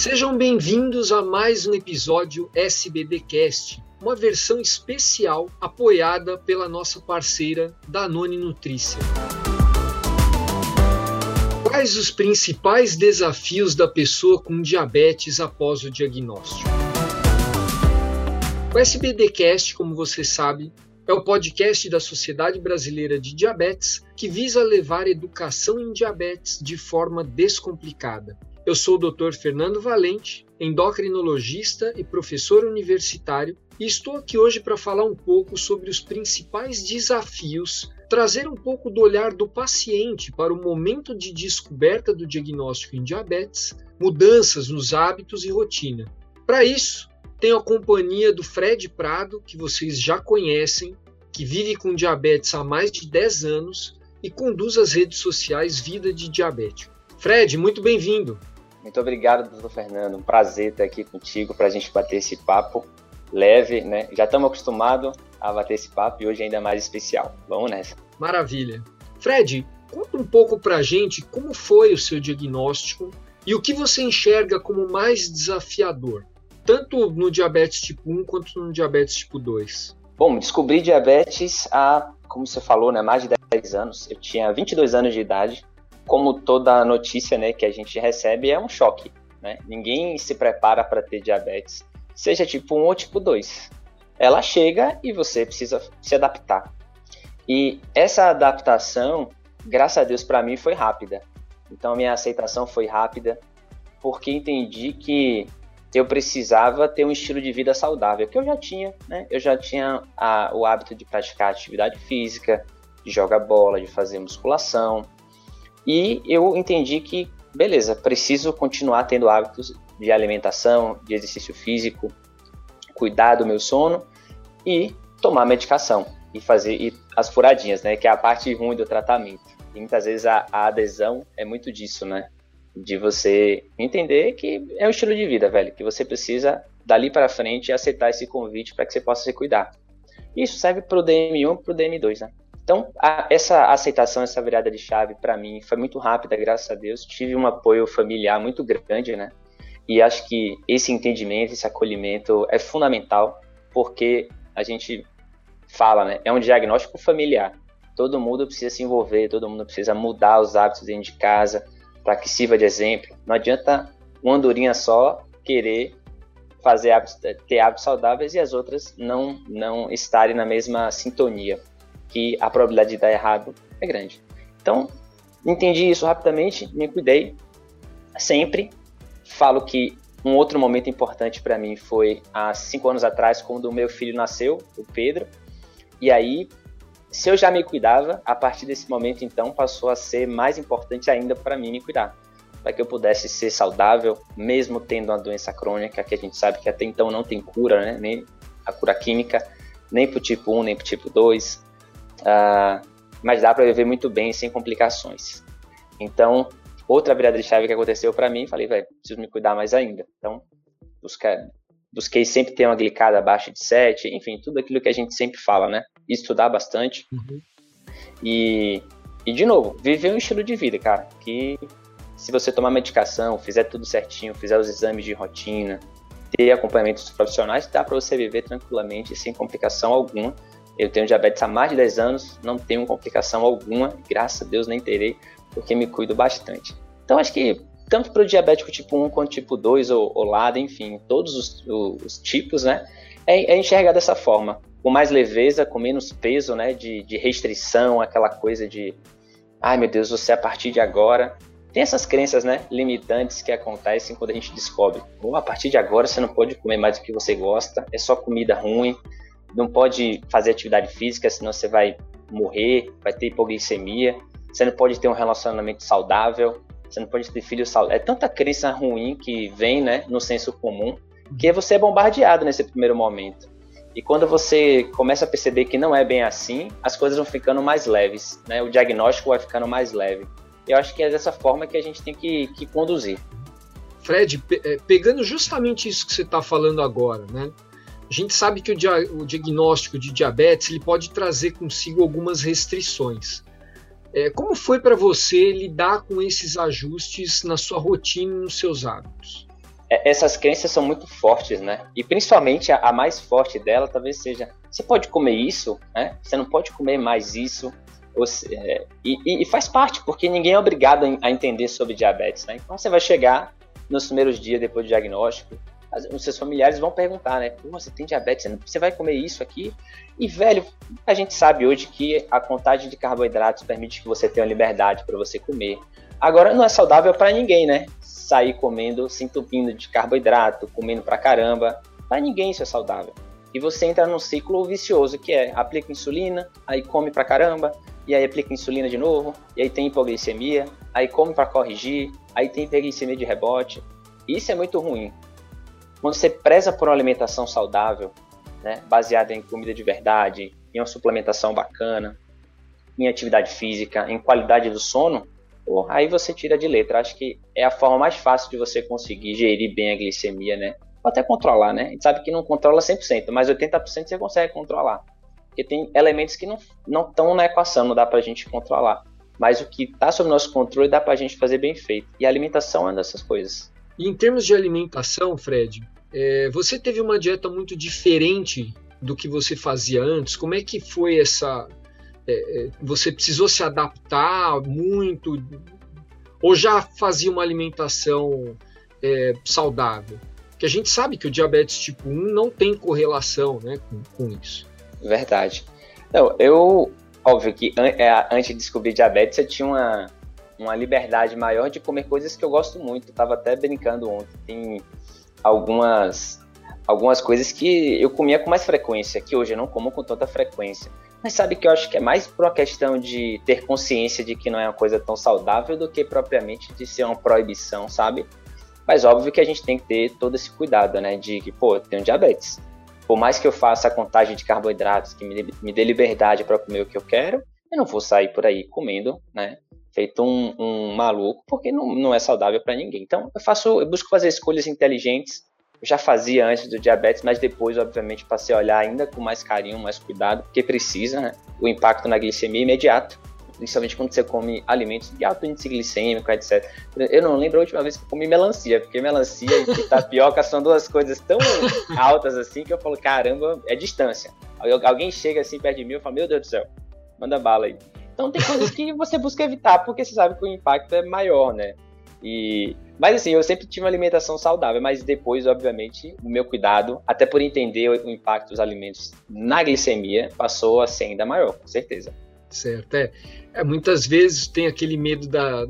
Sejam bem-vindos a mais um episódio SBDcast, uma versão especial apoiada pela nossa parceira Danone Nutrícia. Quais os principais desafios da pessoa com diabetes após o diagnóstico? O SBDcast, como você sabe, é o podcast da Sociedade Brasileira de Diabetes que visa levar educação em diabetes de forma descomplicada. Eu sou o Dr. Fernando Valente, endocrinologista e professor universitário, e estou aqui hoje para falar um pouco sobre os principais desafios, trazer um pouco do olhar do paciente para o momento de descoberta do diagnóstico em diabetes, mudanças nos hábitos e rotina. Para isso, tenho a companhia do Fred Prado, que vocês já conhecem, que vive com diabetes há mais de 10 anos e conduz as redes sociais Vida de Diabético. Fred, muito bem-vindo. Muito obrigado, doutor Fernando. Um prazer estar aqui contigo para a gente bater esse papo leve, né? Já estamos acostumados a bater esse papo e hoje ainda mais especial. Vamos nessa. Maravilha. Fred, conta um pouco para a gente como foi o seu diagnóstico e o que você enxerga como mais desafiador tanto no diabetes tipo 1 quanto no diabetes tipo 2? Bom, descobri diabetes há, como você falou, né, mais de 10 anos. Eu tinha 22 anos de idade. Como toda notícia né, que a gente recebe, é um choque. Né? Ninguém se prepara para ter diabetes, seja tipo 1 ou tipo 2. Ela chega e você precisa se adaptar. E essa adaptação, graças a Deus, para mim foi rápida. Então, minha aceitação foi rápida, porque entendi que eu precisava ter um estilo de vida saudável, que eu já tinha, né? Eu já tinha a, o hábito de praticar atividade física, de jogar bola, de fazer musculação. E eu entendi que, beleza, preciso continuar tendo hábitos de alimentação, de exercício físico, cuidar do meu sono e tomar medicação e fazer e as furadinhas, né? Que é a parte ruim do tratamento. E muitas vezes a, a adesão é muito disso, né? de você entender que é um estilo de vida, velho, que você precisa dali para frente aceitar esse convite para que você possa se cuidar. Isso serve para o DM1 e para o DM2, né? Então, a, essa aceitação, essa virada de chave para mim foi muito rápida, graças a Deus. Tive um apoio familiar muito grande, né? E acho que esse entendimento, esse acolhimento é fundamental, porque a gente fala, né? É um diagnóstico familiar. Todo mundo precisa se envolver, todo mundo precisa mudar os hábitos dentro de casa, para que sirva de exemplo. Não adianta uma andorinha só querer fazer hábitos, ter hábitos saudáveis e as outras não não estarem na mesma sintonia, que a probabilidade de dar errado é grande. Então, entendi isso rapidamente, me cuidei. Sempre falo que um outro momento importante para mim foi há cinco anos atrás, quando o meu filho nasceu, o Pedro. E aí se eu já me cuidava, a partir desse momento então passou a ser mais importante ainda para mim me cuidar, para que eu pudesse ser saudável, mesmo tendo uma doença crônica que a gente sabe que até então não tem cura, né? nem a cura química, nem para o tipo 1, nem para o tipo 2, uh, mas dá para viver muito bem sem complicações. Então, outra virada de chave que aconteceu para mim, falei, velho, preciso me cuidar mais ainda. Então, buscar busquei sempre ter uma glicada abaixo de 7, enfim, tudo aquilo que a gente sempre fala, né? Estudar bastante. Uhum. E, e, de novo, viver um estilo de vida, cara, que se você tomar medicação, fizer tudo certinho, fizer os exames de rotina, ter acompanhamento dos profissionais, dá para você viver tranquilamente, sem complicação alguma. Eu tenho diabetes há mais de 10 anos, não tenho complicação alguma, graças a Deus nem terei, porque me cuido bastante. Então acho que tanto para o diabético tipo 1 quanto tipo 2 ou, ou LADA, enfim, todos os, os tipos, né? É, é enxergar dessa forma, com mais leveza, com menos peso, né? De, de restrição, aquela coisa de, ai meu Deus, você a partir de agora. Tem essas crenças, né? Limitantes que acontecem quando a gente descobre, a partir de agora você não pode comer mais do que você gosta, é só comida ruim, não pode fazer atividade física, senão você vai morrer, vai ter hipoglicemia, você não pode ter um relacionamento saudável, você não pode ter filhos saudáveis. É tanta crença ruim que vem, né, no senso comum, que você é bombardeado nesse primeiro momento. E quando você começa a perceber que não é bem assim, as coisas vão ficando mais leves, né? O diagnóstico vai ficando mais leve. Eu acho que é dessa forma que a gente tem que, que conduzir. Fred, pe é, pegando justamente isso que você está falando agora, né? A gente sabe que o, dia o diagnóstico de diabetes ele pode trazer consigo algumas restrições. É, como foi para você lidar com esses ajustes na sua rotina e nos seus hábitos? é, essas crenças são muito fortes, né? E principalmente a, a, mais forte dela talvez seja: você pode comer isso, né? Você não pode comer mais isso. Você, é, e, e, faz parte, porque ninguém é obrigado a entender sobre diabetes, né? Então você vai chegar nos primeiros dias depois do diagnóstico, os seus familiares vão perguntar, né? você tem diabetes, você vai comer isso aqui? E, velho, a gente sabe hoje que a contagem de carboidratos permite que você tenha liberdade para você comer. Agora, não é saudável para ninguém, né? sair comendo, se entupindo de carboidrato, comendo pra caramba. Para ninguém isso é saudável. E você entra num ciclo vicioso que é aplica insulina, aí come pra caramba, e aí aplica insulina de novo, e aí tem hipoglicemia, aí come para corrigir, aí tem hiperglicemia de rebote. Isso é muito ruim. Quando você preza por uma alimentação saudável, né, baseada em comida de verdade, em uma suplementação bacana, em atividade física, em qualidade do sono, aí você tira de letra. Acho que é a forma mais fácil de você conseguir gerir bem a glicemia, né? Ou até controlar, né? A gente sabe que não controla 100%, mas 80% você consegue controlar. Porque tem elementos que não estão na equação, não dá pra gente controlar. Mas o que está sob nosso controle dá pra gente fazer bem feito. E a alimentação é uma dessas coisas. E em termos de alimentação, Fred, é, você teve uma dieta muito diferente do que você fazia antes. Como é que foi essa, é, é, você precisou se adaptar muito ou já fazia uma alimentação é, saudável? Que a gente sabe que o diabetes tipo 1 não tem correlação né, com, com isso. Verdade. Não, eu, óbvio que é, antes de descobrir diabetes, eu tinha uma, uma liberdade maior de comer coisas que eu gosto muito. Eu tava até brincando ontem. Tem algumas algumas coisas que eu comia com mais frequência, que hoje eu não como com tanta frequência. Mas sabe que eu acho que é mais por uma questão de ter consciência de que não é uma coisa tão saudável do que propriamente de ser uma proibição, sabe? Mas óbvio que a gente tem que ter todo esse cuidado, né? De que, pô, eu tenho diabetes. Por mais que eu faça a contagem de carboidratos, que me, me dê liberdade para comer o que eu quero, eu não vou sair por aí comendo, né? Feito um, um maluco, porque não, não é saudável para ninguém. Então, eu faço, eu busco fazer escolhas inteligentes eu já fazia antes do diabetes, mas depois, obviamente, passei a olhar ainda com mais carinho, mais cuidado, porque precisa, né? O impacto na glicemia é imediato, principalmente quando você come alimentos de alto índice glicêmico, etc. Eu não lembro a última vez que eu comi melancia, porque melancia e tapioca são duas coisas tão altas assim que eu falo, caramba, é distância. Alguém chega assim perto de mim e fala, meu Deus do céu, manda bala aí. Então tem coisas que você busca evitar, porque você sabe que o impacto é maior, né? E, mas assim, eu sempre tive uma alimentação saudável, mas depois, obviamente, o meu cuidado, até por entender o impacto dos alimentos na glicemia, passou a ser ainda maior, com certeza. Certo, é. é muitas vezes tem aquele medo da,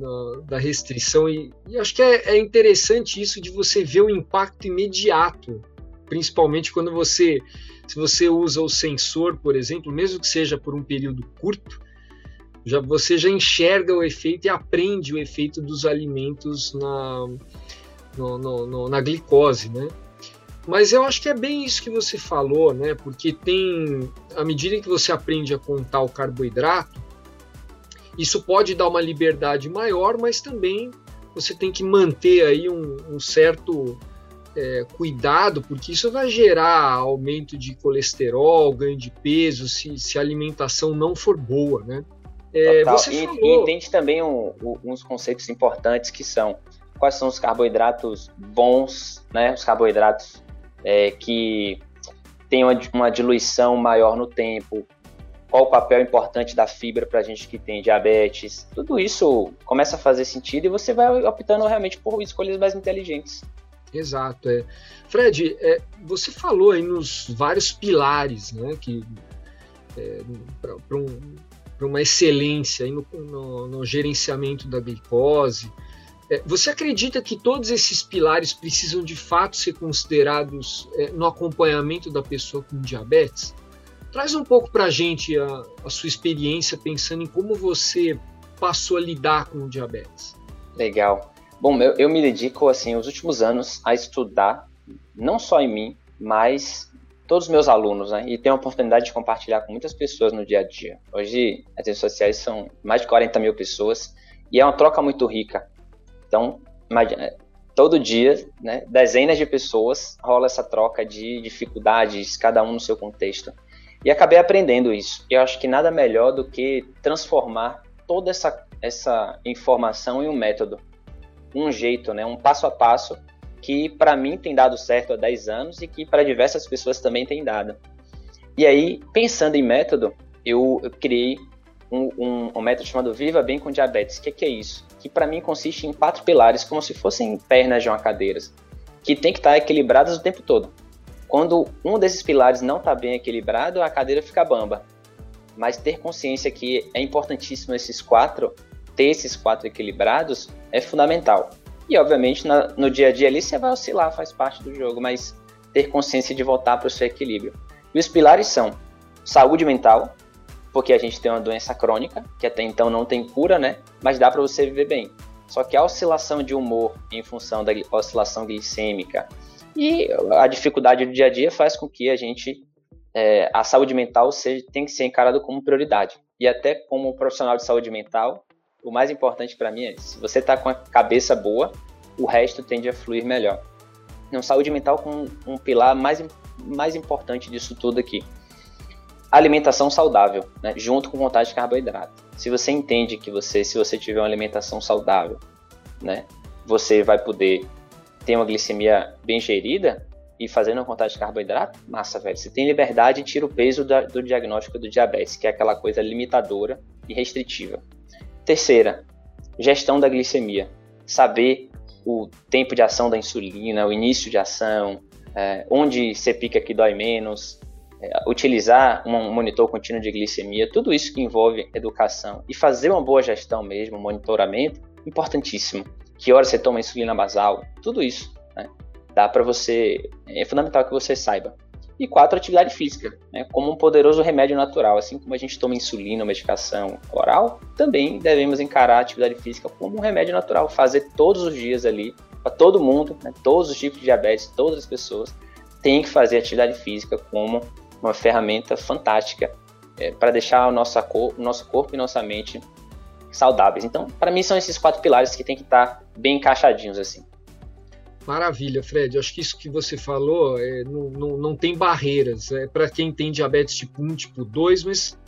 da restrição e, e acho que é, é interessante isso de você ver o impacto imediato, principalmente quando você, se você usa o sensor, por exemplo, mesmo que seja por um período curto, já, você já enxerga o efeito e aprende o efeito dos alimentos na, no, no, no, na glicose, né? Mas eu acho que é bem isso que você falou, né? Porque tem, à medida que você aprende a contar o carboidrato, isso pode dar uma liberdade maior, mas também você tem que manter aí um, um certo é, cuidado, porque isso vai gerar aumento de colesterol, ganho de peso, se, se a alimentação não for boa, né? É, e, falou... e entende também um, um, uns conceitos importantes que são quais são os carboidratos bons, né? Os carboidratos é, que têm uma, uma, diluição maior no tempo. Qual o papel importante da fibra para a gente que tem diabetes? Tudo isso começa a fazer sentido e você vai optando realmente por escolhas mais inteligentes. Exato. É. Fred, é, você falou aí nos vários pilares, né? Que é, para um para uma excelência no, no, no, gerenciamento da glicose. É, você acredita que todos esses pilares precisam de fato ser considerados é, no acompanhamento da pessoa com diabetes? Traz um pouco para a gente a, sua experiência pensando em como você passou a lidar com o diabetes. Legal. Bom, eu, eu me dedico, assim, os últimos anos a estudar, não só em mim, mas todos os meus alunos, né? E tenho a oportunidade de compartilhar com muitas pessoas no dia a dia. Hoje, as redes sociais são mais de 40 mil pessoas e é uma troca muito rica. Então, imagina, todo dia, né, dezenas de pessoas rola essa troca de dificuldades, cada um no seu contexto. E acabei aprendendo isso. Eu acho que nada melhor do que transformar toda essa, essa informação em um método, um jeito, né, um passo a passo que para mim tem dado certo há 10 anos e que para diversas pessoas também tem dado. E aí, pensando em método, eu, criei um, um, um, método chamado Viva Bem com Diabetes. O que, que, é isso? Que para mim consiste em quatro pilares, como se fossem pernas de uma cadeira, que tem que estar equilibradas o tempo todo. Quando um desses pilares não está bem equilibrado, a cadeira fica bamba. Mas ter consciência que é importantíssimo esses quatro, ter esses quatro equilibrados, é fundamental. E obviamente na, no dia a dia ali você vai oscilar, faz parte do jogo, mas ter consciência de voltar para o seu equilíbrio. E os pilares são saúde mental, porque a gente tem uma doença crônica, que até então não tem cura, né? Mas dá para você viver bem. Só que a oscilação de humor em função da oscilação glicêmica e a dificuldade do dia a dia faz com que a gente é, a saúde mental seja, tem que ser encarada como prioridade. E até como profissional de saúde mental, o mais importante para mim é se você está com a cabeça boa, o resto tende a fluir melhor. Então, saúde mental com um pilar mais, mais importante disso tudo aqui alimentação saudável, né, junto com vontade de carboidrato. Se você entende que você, se você tiver uma alimentação saudável, né, você vai poder ter uma glicemia bem gerida e fazendo uma vontade de carboidrato, massa, velho. Você tem liberdade e tira o peso do diagnóstico do diabetes, que é aquela coisa limitadora e restritiva. Terceira, gestão da glicemia. Saber o tempo de ação da insulina, o início de ação, é, onde você pica que dói menos, é, utilizar um monitor contínuo de glicemia, tudo isso que envolve educação e fazer uma boa gestão mesmo, monitoramento, importantíssimo. Que hora você toma insulina basal, tudo isso, né? Dá para você, é fundamental que você saiba. E quatro, atividade física, né? como um poderoso remédio natural. Assim como a gente toma insulina medicação oral, também devemos encarar a atividade física como um remédio natural. Fazer todos os dias ali, para todo mundo, né? todos os tipos de diabetes, todas as pessoas, têm que fazer atividade física como uma ferramenta fantástica é, para deixar o nosso, o nosso corpo e nossa mente saudáveis. Então, para mim, são esses quatro pilares que tem que estar tá bem encaixadinhos assim. Maravilha, Fred. Acho que isso que você falou é, não, não, não tem barreiras. É para quem tem diabetes tipo 1, tipo 2, mas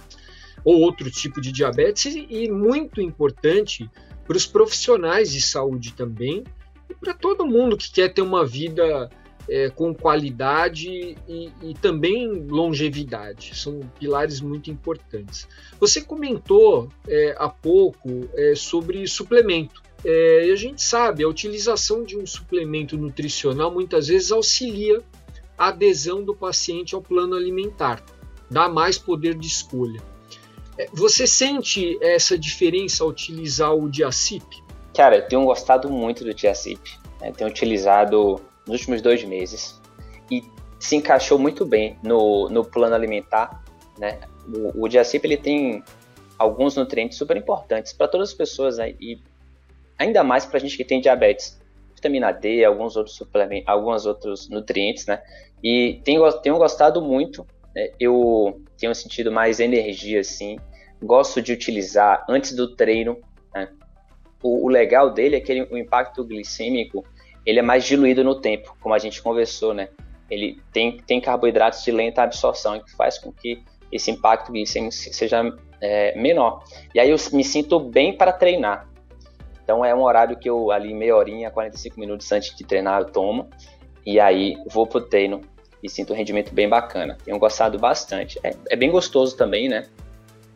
ou outro tipo de diabetes, e, muito importante para os profissionais de saúde também, e para todo mundo que quer ter uma vida é, com qualidade e, e, também longevidade. São pilares muito importantes. Você comentou é, há pouco é, sobre suplemento. É, a gente sabe, a utilização de um suplemento nutricional muitas vezes auxilia a adesão do paciente ao plano alimentar, dá mais poder de escolha. É, você sente essa diferença ao utilizar o Diacip? Cara, eu tenho gostado muito do Diacip. Né? Tenho utilizado nos últimos dois meses e se encaixou muito bem no, no plano alimentar. Né? O, o Diacip ele tem alguns nutrientes super importantes para todas as pessoas né? e ainda mais para a gente que tem diabetes. Vitamina D, alguns outros suplementos, alguns outros nutrientes, né? E tenho, tenho gostado muito. Né? Eu tenho sentido mais energia, assim. Gosto de utilizar antes do treino. Né? O, o, legal dele é que ele, o impacto glicêmico ele é mais diluído no tempo, como a gente conversou, né? Ele tem, tem carboidratos de lenta absorção, que faz com que esse impacto glicêmico seja é, menor. E aí eu me sinto bem para treinar. Então é um horário que eu ali meia horinha, 45 minutos antes de treinar eu tomo. E aí vou pro treino e sinto um rendimento bem bacana. Tenho gostado bastante. É, é bem gostoso também, né?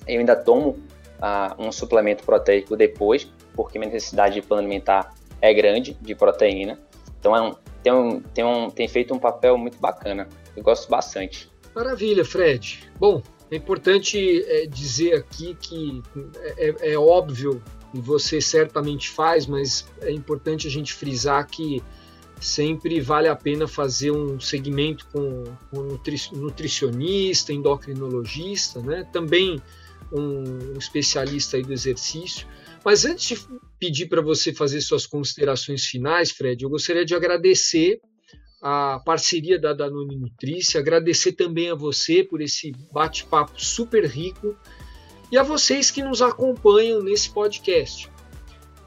Eu ainda tomo ah, um suplemento proteico depois, porque minha necessidade de plano alimentar é grande de proteína. Então é um, tem, um, tem, um, tem feito um papel muito bacana. Eu gosto bastante. Maravilha, Fred. Bom, é importante é, dizer aqui que é, é, é, óbvio, você certamente faz, mas é importante a gente frisar que sempre vale a pena fazer um segmento com, com nutricionista, endocrinologista, né? também um especialista aí do exercício. Mas antes de pedir para você fazer suas considerações finais, Fred, eu gostaria de agradecer a parceria da Danone Nutrice, agradecer também a você por esse bate-papo super rico e a vocês que nos acompanham nesse podcast.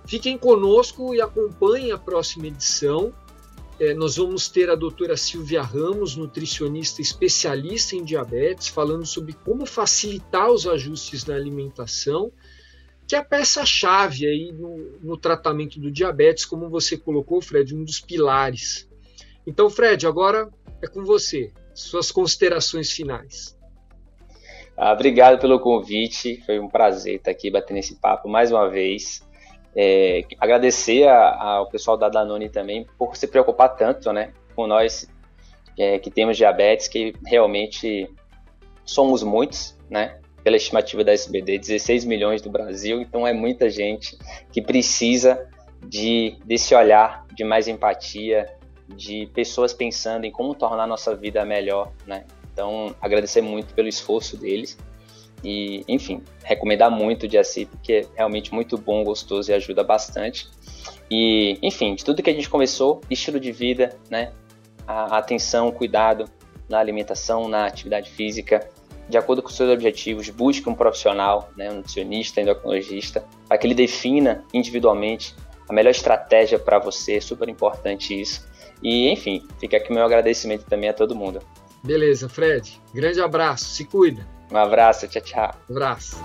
Fiquem conosco e acompanhem a próxima edição. É, nós vamos ter a doutora Silvia Ramos, nutricionista especialista em diabetes, falando sobre como facilitar os ajustes na alimentação que é a peça-chave aí no, no tratamento do diabetes, como você colocou, Fred, um dos pilares. Então, Fred, agora é com você. Suas considerações finais. Ah, obrigado pelo convite, foi um prazer estar aqui batendo esse papo mais uma vez. É, agradecer a, ao pessoal da Danone também por se preocupar tanto né, com nós é, que temos diabetes, que realmente somos muitos, né? Pela estimativa da SBD, 16 milhões do Brasil, então é muita gente que precisa de desse olhar de mais empatia, de pessoas pensando em como tornar a nossa vida melhor, né? Então, agradecer muito pelo esforço deles e, enfim, recomendar muito o Diaci, porque é realmente muito bom, gostoso e ajuda bastante. E, enfim, de tudo que a gente conversou, estilo de vida, né? A atenção, cuidado na alimentação, na atividade física, de acordo com seus objetivos, busque um profissional, né, um nutricionista, endocrinologista, para que ele defina individualmente a melhor estratégia para você, é super importante isso. E, enfim, fica aqui meu agradecimento também a todo mundo. Beleza, Fred. Grande abraço, se cuida. Um abraço, tchau, tchau. Um abraço.